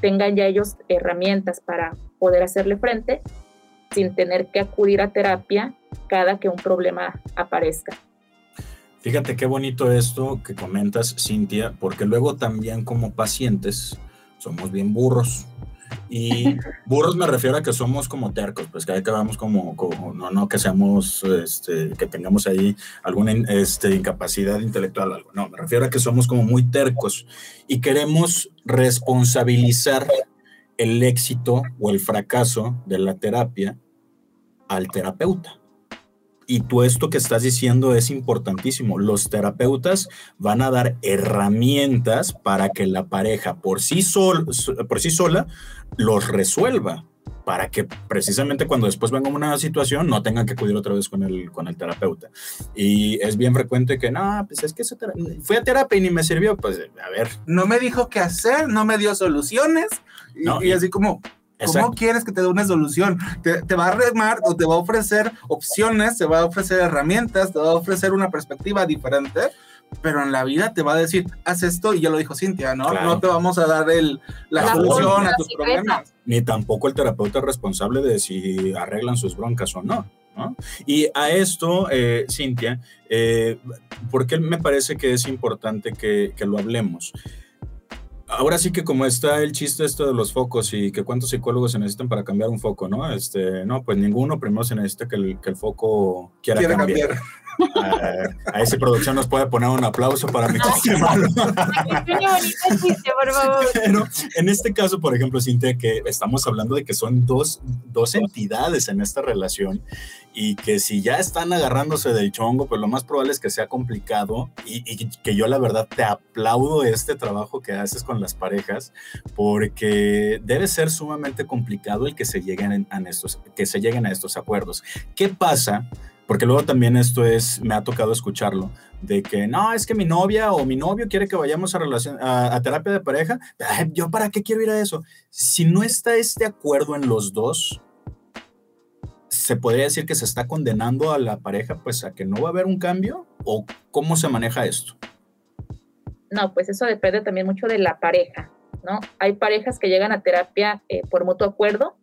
tengan ya ellos herramientas para poder hacerle frente sin tener que acudir a terapia cada que un problema aparezca. Fíjate qué bonito esto que comentas, Cintia, porque luego también como pacientes somos bien burros. Y burros me refiero a que somos como tercos, pues que vamos como, no, no que seamos, este, que tengamos ahí alguna este, incapacidad intelectual, algo. No, me refiero a que somos como muy tercos y queremos responsabilizar el éxito o el fracaso de la terapia al terapeuta. Y tú esto que estás diciendo es importantísimo. Los terapeutas van a dar herramientas para que la pareja por sí, sol, por sí sola los resuelva para que precisamente cuando después venga una situación no tengan que acudir otra vez con el, con el terapeuta. Y es bien frecuente que, no, pues es que fui a terapia y ni me sirvió, pues a ver. No me dijo qué hacer, no me dio soluciones. y así como, ¿Cómo quieres que te dé una solución? Te, va a remar o te va a ofrecer opciones, te va a ofrecer herramientas, te va a ofrecer una perspectiva diferente, pero en la vida te va a decir, haz esto, y ya lo dijo Cintia, ¿no? No te vamos a dar el, la, solución a tus problemas. Ni tampoco el terapeuta es responsable de si arreglan sus broncas o no. ¿no? Y a esto, eh, Cintia, eh, ¿por qué me parece que es importante que, que lo hablemos? Ahora sí que como está el chiste esto de los focos y que cuántos psicólogos se necesitan para cambiar un foco, ¿no? Este, no, pues ninguno, primero se necesita que el, que el foco quiera cambiar. A, esa producción nos puede poner un aplauso para mi chiste Pero en este caso, por ejemplo, Cintia, que estamos hablando de que son dos, dos entidades en esta relación y que si ya están agarrándose del chongo, pues lo más probable es que sea complicado y, que yo la verdad te aplaudo este trabajo que haces con las parejas porque debe ser sumamente complicado el que se lleguen a estos, que se lleguen a estos acuerdos. ¿Qué pasa? Porque luego también esto es, me ha tocado escucharlo, de que no, es que mi novia o mi novio quiere que vayamos a, relación, a, terapia de pareja. ¿Yo para qué quiero ir a eso? Si no está este acuerdo en los dos, se podría decir que se está condenando a la pareja pues a que no va a haber un cambio o cómo se maneja esto? No, pues eso depende también mucho de la pareja, ¿no? Hay parejas que llegan a terapia eh, por mutuo acuerdo,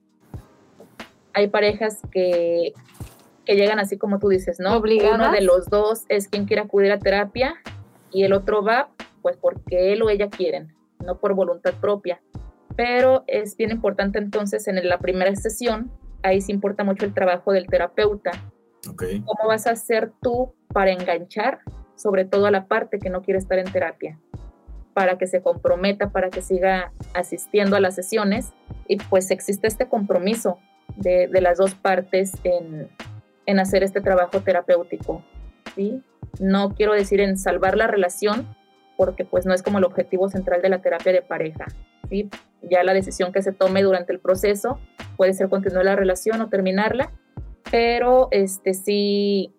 hay parejas que, que llegan así como tú dices, ¿no? Uno de los dos es quien quiere acudir a terapia y el otro va pues porque él o ella quieren, no por voluntad propia. Pero es bien importante entonces en la primera sesión ahí sí importa mucho el trabajo del terapeuta. ¿Cómo vas a hacer tú para enganchar, sobre todo a la parte que no quiere estar en terapia? Para que se comprometa, para que siga asistiendo a las sesiones y pues existe este compromiso de, las dos partes en, en, hacer este trabajo terapéutico. ¿sí? No quiero decir en salvar la relación, porque pues no es como el objetivo central de la terapia de pareja. ¿sí? Ya la decisión que se tome durante el proceso puede ser continuar la relación o terminarla, pero este sí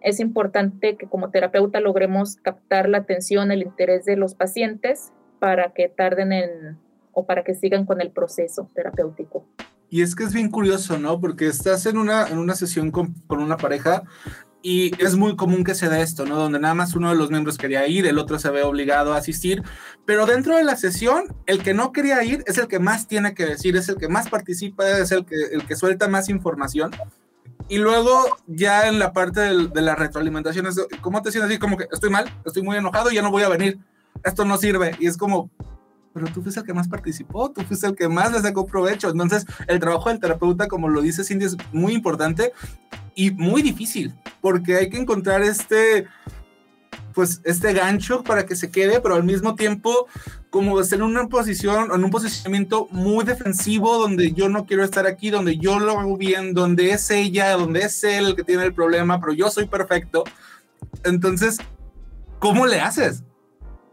es importante que como terapeuta logremos captar la atención, el interés de los pacientes para que tarden en o para que sigan con el proceso terapéutico. Y es que es bien curioso, ¿no? Porque estás en una, en una sesión con, con una pareja y es muy común que se dé esto, ¿no? Donde nada más uno de los miembros quería ir, el otro se ve obligado a asistir, pero dentro de la sesión, el que no quería ir es el que más tiene que decir, es el que más participa, es el que, el que suelta más información. Y luego ya en la parte de, la retroalimentación, es, ¿cómo te sientes así? Como que estoy mal, estoy muy enojado, ya no voy a venir, esto no sirve. Y es como, pero tú fuiste el que más participó, tú fuiste el que más le sacó provecho. Entonces, el trabajo del terapeuta, como lo dice Cindy, es muy importante y muy difícil, porque hay que encontrar este, pues, este gancho para que se quede, pero al mismo tiempo, como estar en una posición, en un posicionamiento muy defensivo, donde yo no quiero estar aquí, donde yo lo hago bien, donde es ella, donde es él el que tiene el problema, pero yo soy perfecto. Entonces, ¿cómo le haces?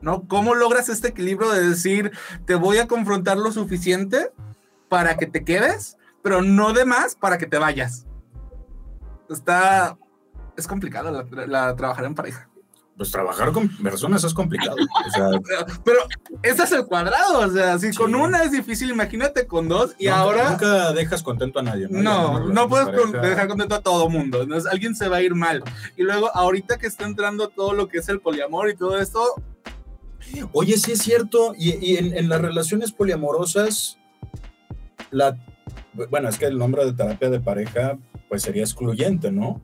¿No? ¿Cómo logras este equilibrio de decir, te voy a confrontar lo suficiente para que te quedes, pero no de más para que te vayas? está, es complicado la, trabajar en pareja. Pues trabajar con personas es complicado. O sea, Pero ese es el cuadrado, o sea, si Sí. con una es difícil, imagínate con dos y nunca- ahora Nunca dejas contento a nadie. ¿no? No, no relación puedes de con- dejar contento a todo mundo, entonces alguien se va a ir mal. Y luego ahorita que está entrando todo lo que es el poliamor y todo esto, Oye, sí es cierto. Y, en, en las relaciones poliamorosas, la, bueno, es que el nombre de terapia de pareja, pues sería excluyente, ¿no?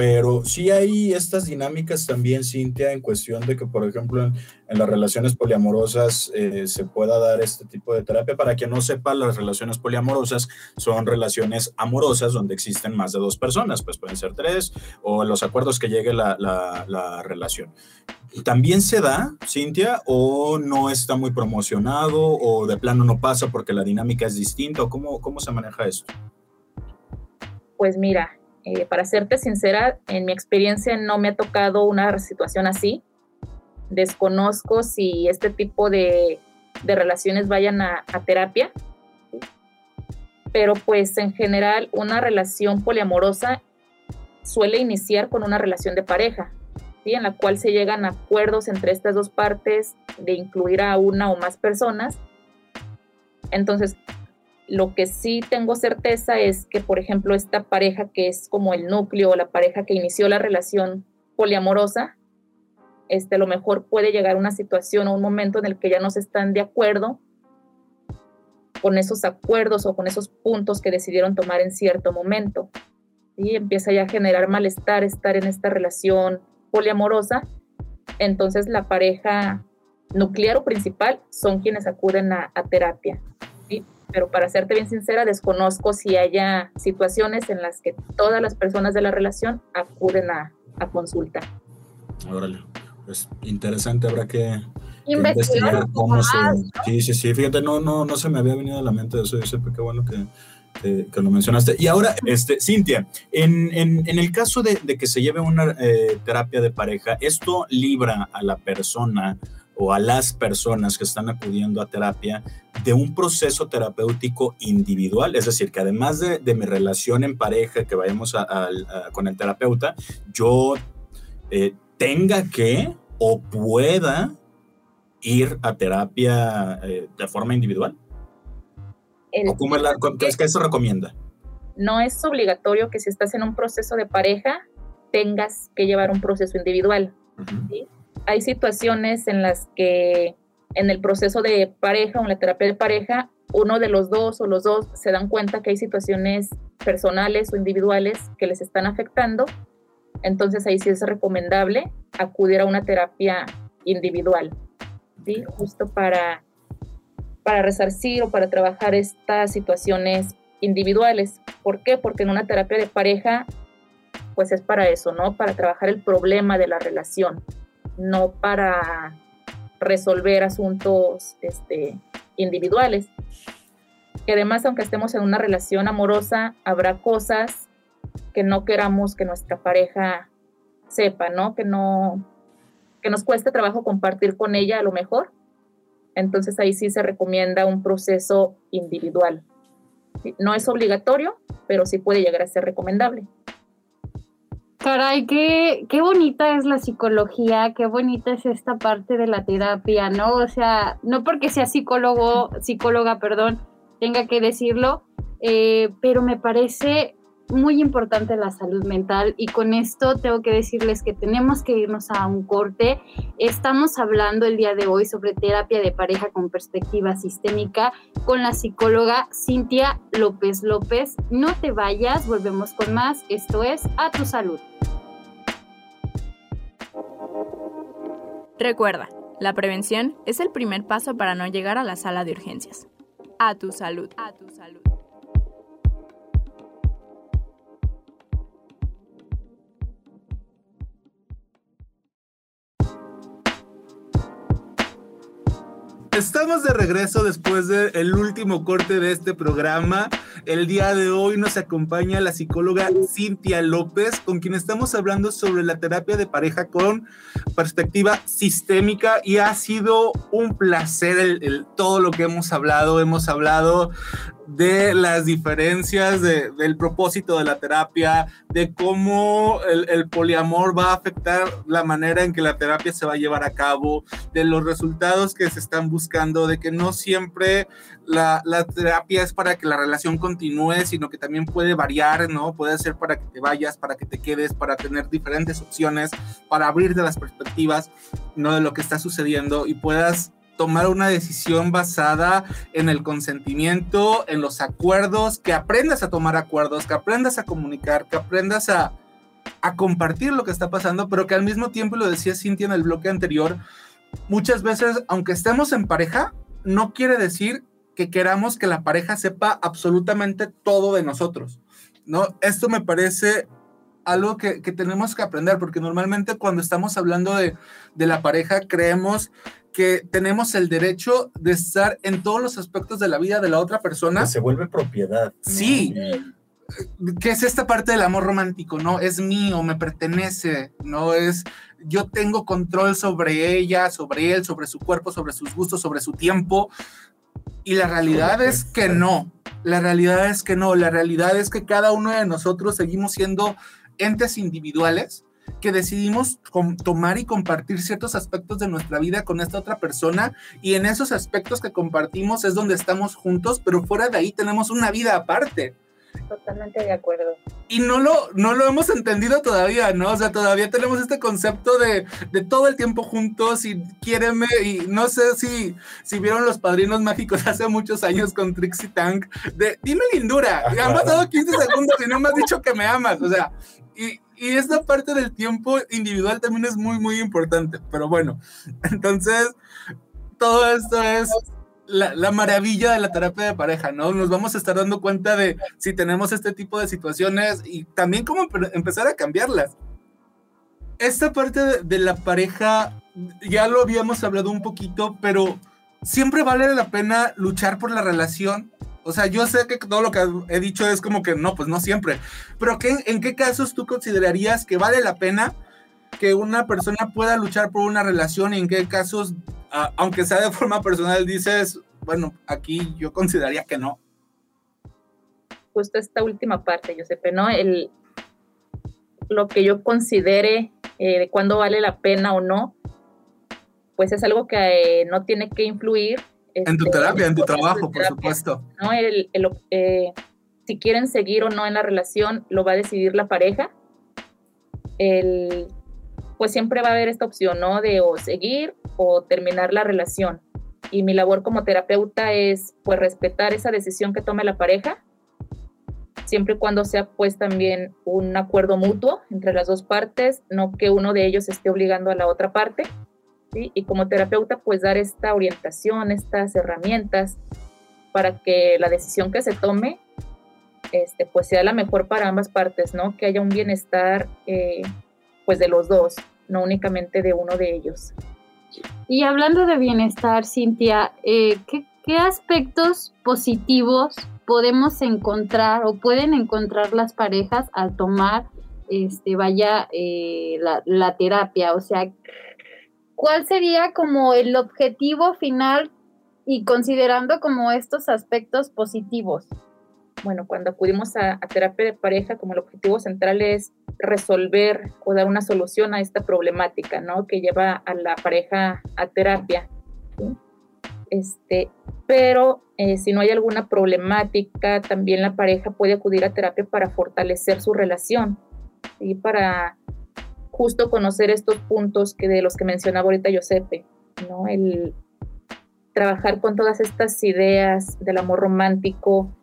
Pero sí hay estas dinámicas también, Cintia, en cuestión de que, por ejemplo, en, en las relaciones poliamorosas eh, se pueda dar este tipo de terapia. Para quien no sepa, las relaciones poliamorosas son relaciones amorosas donde existen más de dos personas, pues pueden ser tres, o los acuerdos que llegue la, la- la relación. ¿También se da, Cintia, o no está muy promocionado, o de plano no pasa porque la dinámica es distinta, cómo, cómo se maneja esto? Pues mira, eh, para serte sincera, en mi experiencia no me ha tocado una situación así. Desconozco si este tipo de, de relaciones vayan a, terapia, pero pues en general una relación poliamorosa suele iniciar con una relación de pareja, ¿sí? en la cual se llegan acuerdos entre estas dos partes de incluir a una o más personas. Entonces, lo que sí tengo certeza es que, por ejemplo, esta pareja que es como el núcleo, la pareja que inició la relación poliamorosa, este, a lo mejor puede llegar una situación o un momento en el que ya no se están de acuerdo con esos acuerdos o con esos puntos que decidieron tomar en cierto momento. Y empieza ya a generar malestar estar en esta relación poliamorosa. Entonces la pareja nuclear o principal son quienes acuden a terapia. Pero para serte bien sincera, desconozco si haya situaciones en las que todas las personas de la relación acuden a, a consulta. Órale, pues interesante, habrá que, Investigar cómo se... más. Sí, sí, sí, fíjate, no, no, no se me había venido a la mente eso, Giuseppe, qué bueno que, que, que lo mencionaste. Y ahora, este, Cintia, en, en, en el caso de, de que se lleve una eh, terapia de pareja, ¿esto libra a la persona o a las personas que están acudiendo a terapia de un proceso terapéutico individual? Es decir, que además de, de mi relación en pareja, que vayamos a- a- a- con el terapeuta, yo eh, tenga que o pueda ir a terapia eh, de forma individual? El- ¿O cómo es, la, cómo- es que se recomienda? no es obligatorio que si estás en un proceso de pareja tengas que llevar un proceso individual. Hay situaciones en las que en el proceso de pareja o en la terapia de pareja, uno de los dos o los dos se dan cuenta que hay situaciones personales o individuales que les están afectando. Entonces ahí sí es recomendable acudir a una terapia individual, ¿sí? Justo para, para resarcir o para trabajar estas situaciones individuales. ¿Por qué? Porque en una terapia de pareja, pues es para eso, ¿no? Para trabajar el problema de la relación, no para resolver asuntos este, individuales. Que además, aunque estemos en una relación amorosa, habrá cosas que no queramos que nuestra pareja sepa, ¿no? Que no, que nos cueste trabajo compartir con ella a lo mejor. Entonces ahí sí se recomienda un proceso individual. No es obligatorio, pero sí puede llegar a ser recomendable. Caray, qué, qué bonita es la psicología, qué bonita es esta parte de la terapia, ¿no? O sea, no porque sea psicólogo, psicóloga, perdón, tenga que decirlo, eh, pero me parece muy importante la salud mental y con esto tengo que decirles que tenemos que irnos a un corte. Estamos hablando el día de hoy sobre terapia de pareja con perspectiva sistémica con la psicóloga Cintia López López. No te vayas, volvemos con más. Esto es A Tu Salud. Recuerda, la prevención es el primer paso para no llegar a la sala de urgencias. A tu salud. A tu salud. Estamos de regreso después del último corte de este programa. El día de hoy nos acompaña la psicóloga Cintia López, con quien estamos hablando sobre la terapia de pareja con perspectiva sistémica y ha sido un placer el, todo lo que hemos hablado. Hemos hablado de las diferencias de, del propósito de la terapia, de cómo el, poliamor va a afectar la manera en que la terapia se va a llevar a cabo, de los resultados que se están buscando, de que no siempre la, la terapia es para que la relación continúe, sino que también puede variar, ¿no? Puede ser para que te vayas, para que te quedes, para tener diferentes opciones, para abrirte las perspectivas, ¿no? De lo que está sucediendo y puedas tomar una decisión basada en el consentimiento, en los acuerdos, que aprendas a tomar acuerdos, que aprendas a comunicar, que aprendas a, a compartir lo que está pasando, pero que al mismo tiempo, lo decía Cintia en el bloque anterior, muchas veces, aunque estemos en pareja, no quiere decir que queramos que la pareja sepa absolutamente todo de nosotros. ¿no? Esto me parece algo que, que, tenemos que aprender, porque normalmente cuando estamos hablando de, de, la pareja, creemos que tenemos el derecho de estar en todos los aspectos de la vida de la otra persona. Que se vuelve propiedad. ¿no? Sí. que es esta parte del amor romántico, ¿no? Es mío, me pertenece, ¿no? Es, yo tengo control sobre ella, sobre él, sobre su cuerpo, sobre sus gustos, sobre su tiempo. Y la realidad es que no. La realidad es que no. La realidad es que cada uno de nosotros seguimos siendo entes individuales que decidimos tomar y compartir ciertos aspectos de nuestra vida con esta otra persona y en esos aspectos que compartimos es donde estamos juntos, pero fuera de ahí tenemos una vida aparte. Totalmente de acuerdo. Y no lo, no lo hemos entendido todavía, ¿no? O sea, todavía tenemos este concepto de, de todo el tiempo juntos y quiéreme, y no sé si, si vieron Los Padrinos Mágicos hace muchos años con Trixie Tank, de dime lindura, han pasado 15 segundos y no me has dicho que me amas, o sea, y, y esta parte del tiempo individual también es muy, muy importante, pero bueno, entonces, todo esto es la, la, maravilla de la terapia de pareja, ¿no? Nos vamos a estar dando cuenta de si tenemos este tipo de situaciones y también cómo empezar a cambiarlas. Esta parte de la pareja, ya lo habíamos hablado un poquito, pero siempre vale la pena luchar por la relación. O sea, yo sé que todo lo que he dicho es como que no, pues no siempre. Pero ¿qué, ¿en qué casos tú considerarías que vale la pena que una persona pueda luchar por una relación y en qué casos aunque sea de forma personal, dices, bueno, aquí yo consideraría que no. Justo esta última parte, Giuseppe, ¿no? El, lo que yo considere eh, de cuándo vale la pena o no, pues es algo que eh, no tiene que influir. En tu este, terapia, en tu trabajo, tu por terapia, supuesto. ¿no? El, el, eh, si quieren seguir o no en la relación, lo va a decidir la pareja. El, pues siempre va a haber esta opción, ¿no? De o seguir o terminar la relación. Y mi labor como terapeuta es, pues, respetar esa decisión que tome la pareja, siempre y cuando sea, pues, también un acuerdo mutuo entre las dos partes, no que uno de ellos esté obligando a la otra parte. Y como terapeuta, pues, dar esta orientación, estas herramientas para que la decisión que se tome, este, pues, sea la mejor para ambas partes, ¿no? Que haya un bienestar, eh, pues, de los dos, no únicamente de uno de ellos. Y hablando de bienestar, Cintia, eh, ¿qué, ¿qué, aspectos positivos podemos encontrar o pueden encontrar las parejas al tomar, este, vaya, eh, la, la terapia? O sea, ¿cuál sería como el objetivo final y considerando como estos aspectos positivos? bueno, cuando acudimos a, a, terapia de pareja, como el objetivo central es resolver o dar una solución a esta problemática, ¿no? Que lleva a la pareja a terapia. ¿sí? Este, pero eh, si no hay alguna problemática, también la pareja puede acudir a terapia para fortalecer su relación y para justo conocer estos puntos que de los que mencionaba ahorita Giuseppe, ¿no? El trabajar con todas estas ideas del amor romántico,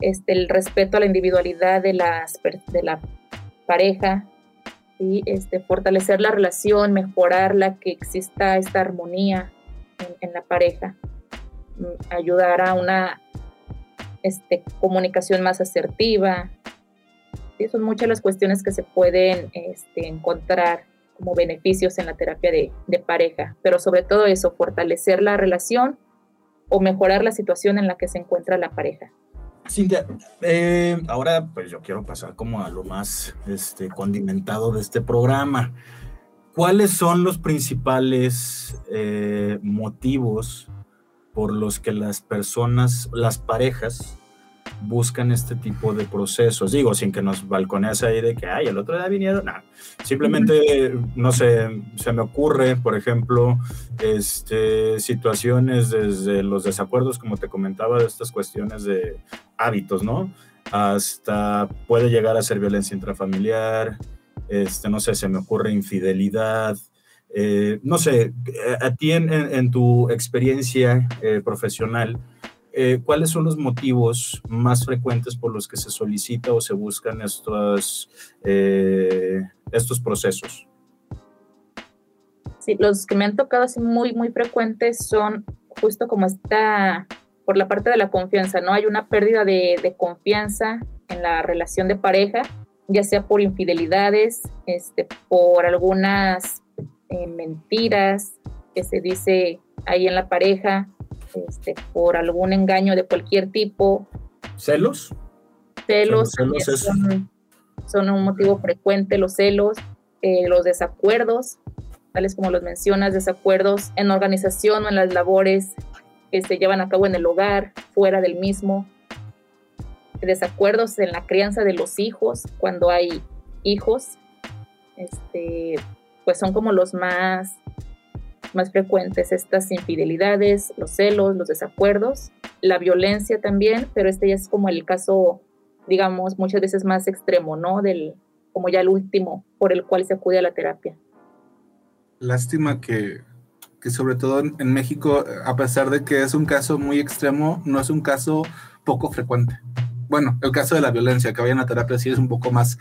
este, el respeto a la individualidad de, las, de la pareja, ¿sí? este, fortalecer la relación, mejorarla, que exista esta armonía en, en la pareja, ayudar a una este, comunicación más asertiva. ¿Sí? Son muchas las cuestiones que se pueden este, encontrar como beneficios en la terapia de, de pareja, pero sobre todo eso, fortalecer la relación o mejorar la situación en la que se encuentra la pareja. Cintia, eh, ahora pues yo quiero pasar como a lo más este, condimentado de este programa. ¿Cuáles son los principales eh, motivos por los que las personas, las parejas, buscan este tipo de procesos. Digo, sin que nos balcones ahí de que, ay, el otro día vinieron. No, simplemente, no sé, se me ocurre, por ejemplo, este, situaciones desde los desacuerdos, como te comentaba, de estas cuestiones de hábitos, ¿no? Hasta puede llegar a ser violencia intrafamiliar, este, no sé, se me ocurre infidelidad. Eh, no sé, a ti en, tu experiencia eh, profesional, eh, ¿cuáles son los motivos más frecuentes por los que se solicita o se buscan estos, eh, estos procesos? Sí, los que me han tocado así muy, muy frecuentes son justo como está por la parte de la confianza, ¿no? Hay una pérdida de, confianza en la relación de pareja, ya sea por infidelidades, este, por algunas eh, mentiras que se dice ahí en la pareja, este, por algún engaño de cualquier tipo. ¿Celos? Celos, son, un motivo frecuente, los celos, eh, los desacuerdos, tales como los mencionas, desacuerdos en organización o en las labores que se llevan a cabo en el hogar, fuera del mismo, desacuerdos en la crianza de los hijos, cuando hay hijos, este, pues son como los más más frecuentes estas infidelidades, los celos, los desacuerdos, la violencia también, pero este ya es como el caso, digamos, muchas veces más extremo, ¿no? Del, como ya el último por el cual se acude a la terapia. Lástima que, que sobre todo en, México, a pesar de que es un caso muy extremo, no es un caso poco frecuente. Bueno, el caso de la violencia, que vayan a terapia sí es un poco más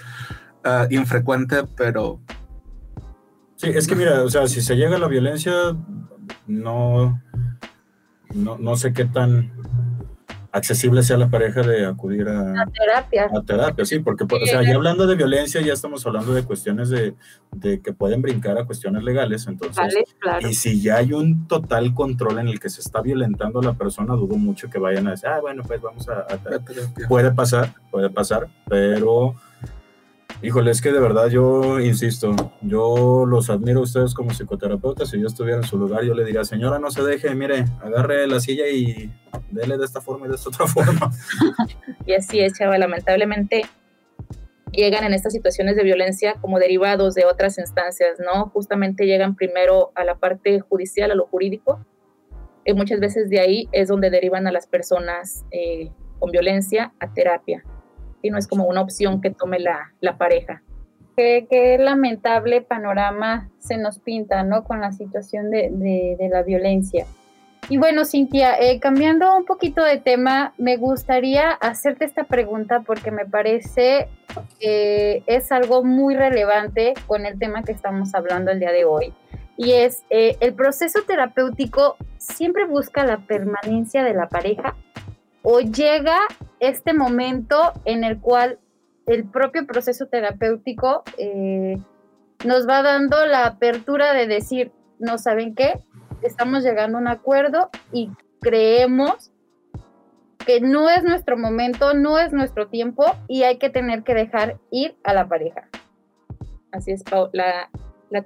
uh, infrecuente, pero Sí, es que mira, o sea, si se llega a la violencia, no, no, sé qué tan accesible sea la pareja de acudir a, terapia. A terapia, sí, porque, o sea, ya hablando de violencia, ya estamos hablando de cuestiones de, que pueden brincar a cuestiones legales, entonces, y si ya hay un total control en el que se está violentando a la persona, dudo mucho que vayan a decir, ah, bueno, pues vamos a, a terapia. Puede pasar, puede pasar, pero Híjole, es que de verdad yo insisto, yo los admiro a ustedes como psicoterapeutas. Si yo estuviera en su lugar, yo le diría, señora, no se deje, mire, agarre la silla y dele de esta forma y de esta otra forma. y así es, chava, lamentablemente llegan en estas situaciones de violencia como derivados de otras instancias, ¿no? Justamente llegan primero a la parte judicial, a lo jurídico, y muchas veces de ahí es donde derivan a las personas eh, con violencia a terapia y no es como una opción que tome la, la pareja. Qué, lamentable panorama se nos pinta, ¿no? Con la situación de, de, la violencia. Y bueno, Cintia, eh, cambiando un poquito de tema, me gustaría hacerte esta pregunta porque me parece que es algo muy relevante con el tema que estamos hablando el día de hoy. Y es, eh, ¿el proceso terapéutico siempre busca la permanencia de la pareja o llega este momento en el cual el propio proceso terapéutico eh, nos va dando la apertura de decir, no saben qué, estamos llegando a un acuerdo y creemos que no es nuestro momento, no es nuestro tiempo y hay que tener que dejar ir a la pareja. Así es, Pau. La,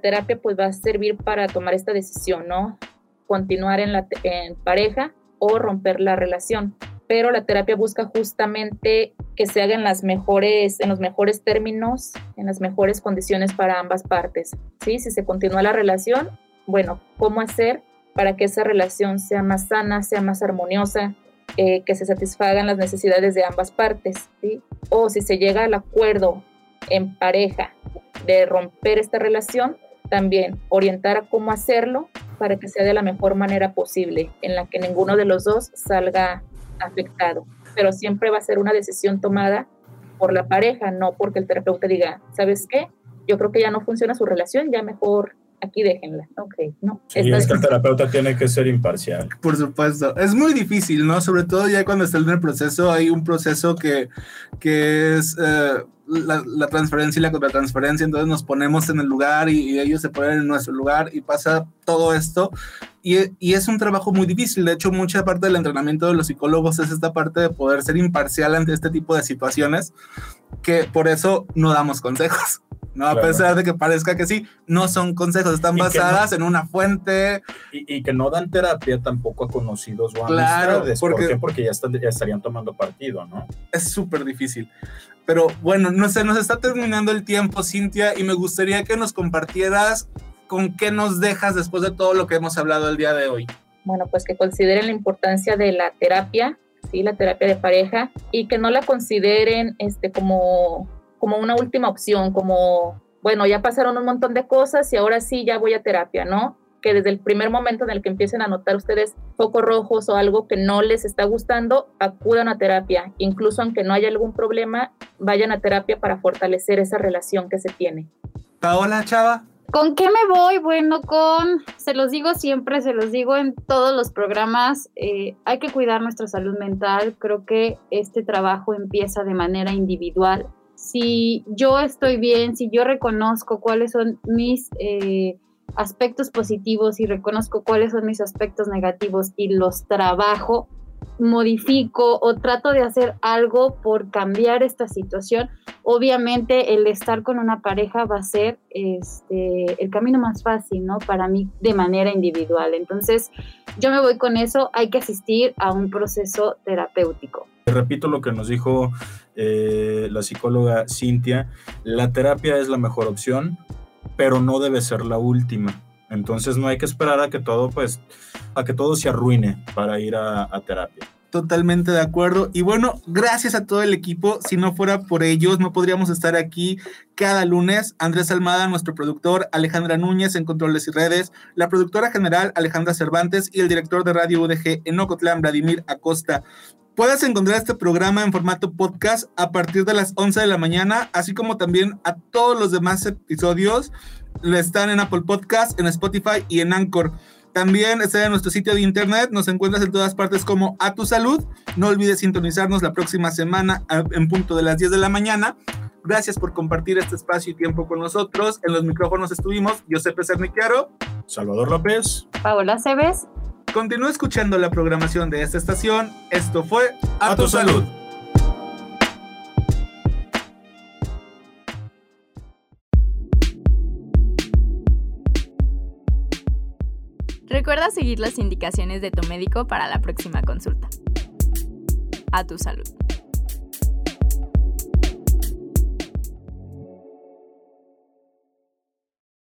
terapia pues va a servir para tomar esta decisión, ¿no? Continuar en la en pareja o romper la relación pero la terapia busca justamente que se hagan las mejores, en los mejores términos, en las mejores condiciones para ambas partes. ¿sí? Si se continúa la relación, bueno, ¿cómo hacer para que esa relación sea más sana, sea más armoniosa, eh, que se satisfagan las necesidades de ambas partes? ¿sí? O si se llega al acuerdo en pareja de romper esta relación, también orientar a cómo hacerlo para que sea de la mejor manera posible, en la que ninguno de los dos salga afectado, pero siempre va a ser una decisión tomada por la pareja, no porque el terapeuta diga, ¿sabes qué? Yo creo que ya no funciona su relación, ya mejor aquí déjenla. Ok, no. y es que el terapeuta tiene que ser imparcial. Por supuesto. Es muy difícil, ¿no? Sobre todo ya cuando está en el proceso, hay un proceso que, que es eh, la, transferencia y la contratransferencia, entonces nos ponemos en el lugar y, ellos se ponen en nuestro lugar y pasa todo esto. Y, y, es un trabajo muy difícil. De hecho, mucha parte del entrenamiento de los psicólogos es esta parte de poder ser imparcial ante este tipo de situaciones, que por eso no damos consejos ¿no? A Claro. pesar de que parezca que sí, no son consejos, están Y basadas en una fuente. Y, y que no dan terapia tampoco a conocidos o a Claro, amistades. ¿Por porque- qué? Porque ya, están- ya estarían tomando partido, ¿no? Es súper difícil. Pero bueno, no sé, nos está terminando el tiempo, Cintia, y me gustaría que nos compartieras con qué nos dejas después de todo lo que hemos hablado el día de hoy. Bueno, pues que consideren la importancia de la terapia, sí, la terapia de pareja, y que no la consideren este, como, como una última opción, como, bueno, ya pasaron un montón de cosas y ahora sí ya voy a terapia, ¿no? Que desde el primer momento en el que empiecen a notar ustedes focos rojos o algo que no les está gustando, acudan a terapia. Incluso aunque no haya algún problema, vayan a terapia para fortalecer esa relación que se tiene. Paola, chava. ¿Con qué me voy? Bueno, con, se los digo siempre, se los digo en todos los programas, eh, hay que cuidar nuestra salud mental. Creo que este trabajo empieza de manera individual. Si yo estoy bien, si yo reconozco cuáles son mis eh, aspectos positivos y reconozco cuáles son mis aspectos negativos y los trabajo, modifico o trato de hacer algo por cambiar esta situación, obviamente el estar con una pareja va a ser este, el camino más fácil, ¿no? Para mí de manera individual. Entonces, yo me voy con eso, hay que asistir a un proceso terapéutico. Repito lo que nos dijo eh, la psicóloga Cintia, la terapia es la mejor opción, pero no debe ser la última. Entonces no hay que esperar a que todo, pues, a que todo se arruine para ir a, terapia. Totalmente de acuerdo. Y bueno, gracias a todo el equipo. Si no fuera por ellos, no podríamos estar aquí cada lunes. Andrés Almada, nuestro productor, Alejandra Núñez en Controles y Redes, la productora general Alejandra Cervantes y el director de Radio UDG en Ocotlán, Vladimir Acosta. Puedes encontrar este programa en formato podcast a partir de las 11 de la mañana, así como también a todos los demás episodios. Están en Apple Podcast, en Spotify y en Anchor. También está en nuestro sitio de internet, nos encuentras en todas partes como A Tu Salud. No olvides sintonizarnos la próxima semana en punto de las 10 de la mañana. Gracias por compartir este espacio y tiempo con nosotros. En los micrófonos estuvimos Giuseppe Cerniquiaro. Salvador López, Paola Cebes. Continúa escuchando la programación de esta estación. Esto fue a, tu salud. Recuerda seguir las indicaciones de tu médico para la próxima consulta. A tu salud.